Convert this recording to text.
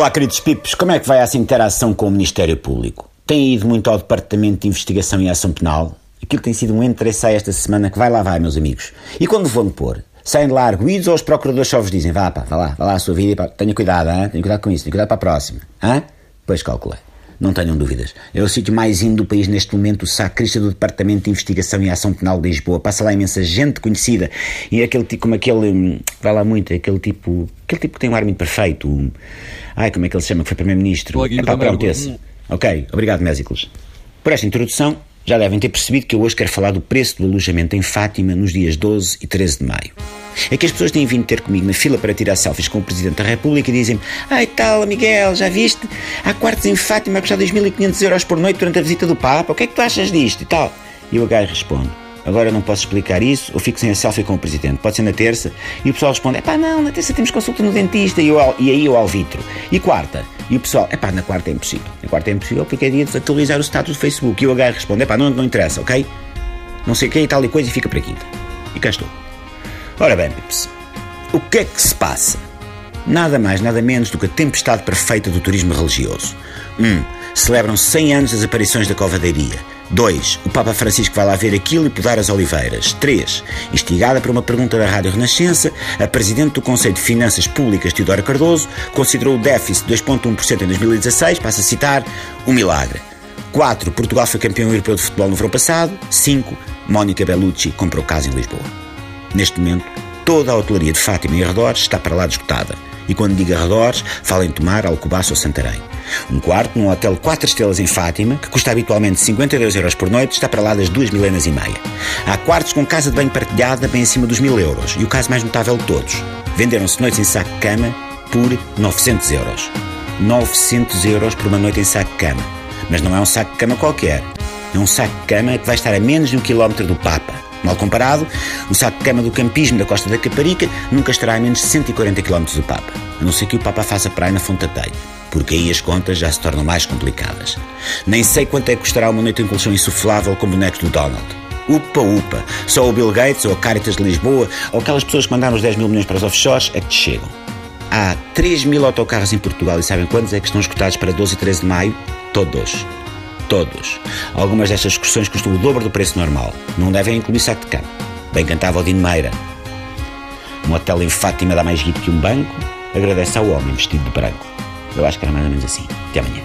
Olá, queridos pipos, como é que vai essa interação com o Ministério Público? Tem ido muito ao Departamento de Investigação e Ação Penal? Aquilo tem sido um interesse esta semana que vai lá vai, meus amigos. E quando vão pôr? Saem de lá arguídos ou os procuradores só vos dizem vá pá, vá lá, vá lá a sua vida e pá, tenha cuidado, hein? tenha cuidado com isso, tenha cuidado para a próxima. Hein? Pois calculei. Não tenham dúvidas. É o sítio mais indo do país neste momento, o sacrista do Departamento de Investigação e Ação Penal de Lisboa. Passa lá imensa gente conhecida. E é aquele tipo, como aquele. Hum, vai lá muito, é aquele tipo. Aquele tipo que tem um ar muito perfeito. ai, como é que ele se chama? Que foi Primeiro-Ministro. É pá, pronto, esse. Ok, obrigado, Mésicles. Por esta introdução, já devem ter percebido que eu hoje quero falar do preço do alojamento em Fátima nos dias 12 e 13 de maio. É que as pessoas têm vindo ter comigo na fila para tirar selfies com o Presidente da República e dizem-me Ai tal, Miguel, já viste? Há quartos em Fátima a custar 2.500 euros por noite durante a visita do Papa, o que é que tu achas disto? E tal. E o gajo responde Agora não posso explicar isso, ou fico sem a selfie com o Presidente. Pode ser na terça. E o pessoal responde: é pá, não, na terça temos consulta no dentista. E, eu, e aí eu ao vitro. E quarta? E o pessoal: é pá, na quarta é impossível. Na quarta é impossível porque é dia de atualizar o status do Facebook. E o H responde: é pá, não, não interessa, ok? Não sei o que e tal e coisa e fica para quinta. E cá estou. Ora bem, Pips, o que é que se passa? Nada mais, nada menos do que a tempestade perfeita do turismo religioso. 1. Celebram 100 anos das aparições da covadeiria. 2. O Papa Francisco vai lá ver aquilo e podar as oliveiras. 3. Instigada por uma pergunta da Rádio Renascença, a Presidente do Conselho de Finanças Públicas, Teodora Cardoso, considerou o déficit de 2,1% em 2016, passa a citar, um milagre. 4. Portugal foi campeão europeu de futebol no verão passado. 5. Mónica Bellucci comprou casa em Lisboa. Neste momento, toda a hotelaria de Fátima e arredores está para lá esgotada. E quando digo arredores, falo em Tomar, Alcobaça ou Santarém. Um quarto num hotel 4 estrelas em Fátima, que custa habitualmente 52 euros por noite, está para lá das 2 milenas e meia. Há quartos com casa de banho partilhada bem acima dos mil euros. E o caso mais notável de todos. Venderam-se noites em saco de cama por 900 euros. 900 euros por uma noite em saco de cama. Mas não é um saco de cama qualquer. É um saco de cama que vai estar a menos de um quilómetro do Papa. Mal comparado, o saco de cama do campismo da Costa da Caparica nunca estará a menos de 140 km do Papa, a não ser que o Papa faça praia na Fonte da porque aí as contas já se tornam mais complicadas. Nem sei quanto é que custará uma noite em colchão insuflável com bonecos do Donald. Upa, upa. Só o Bill Gates ou a Caritas de Lisboa ou aquelas pessoas que mandaram os 10 mil milhões para os offshores é que te chegam. Há 3 mil autocarros em Portugal e sabem quantos é que estão escutados para 12 e 13 de maio? Todos todos. Algumas destas excursões custam o dobro do preço normal. Não devem incluir saco de cama. Bem cantava o Dino Meira. Um hotel em Fátima dá mais guito que um banco. Agradece ao homem vestido de branco. Eu acho que era mais ou menos assim. Até amanhã.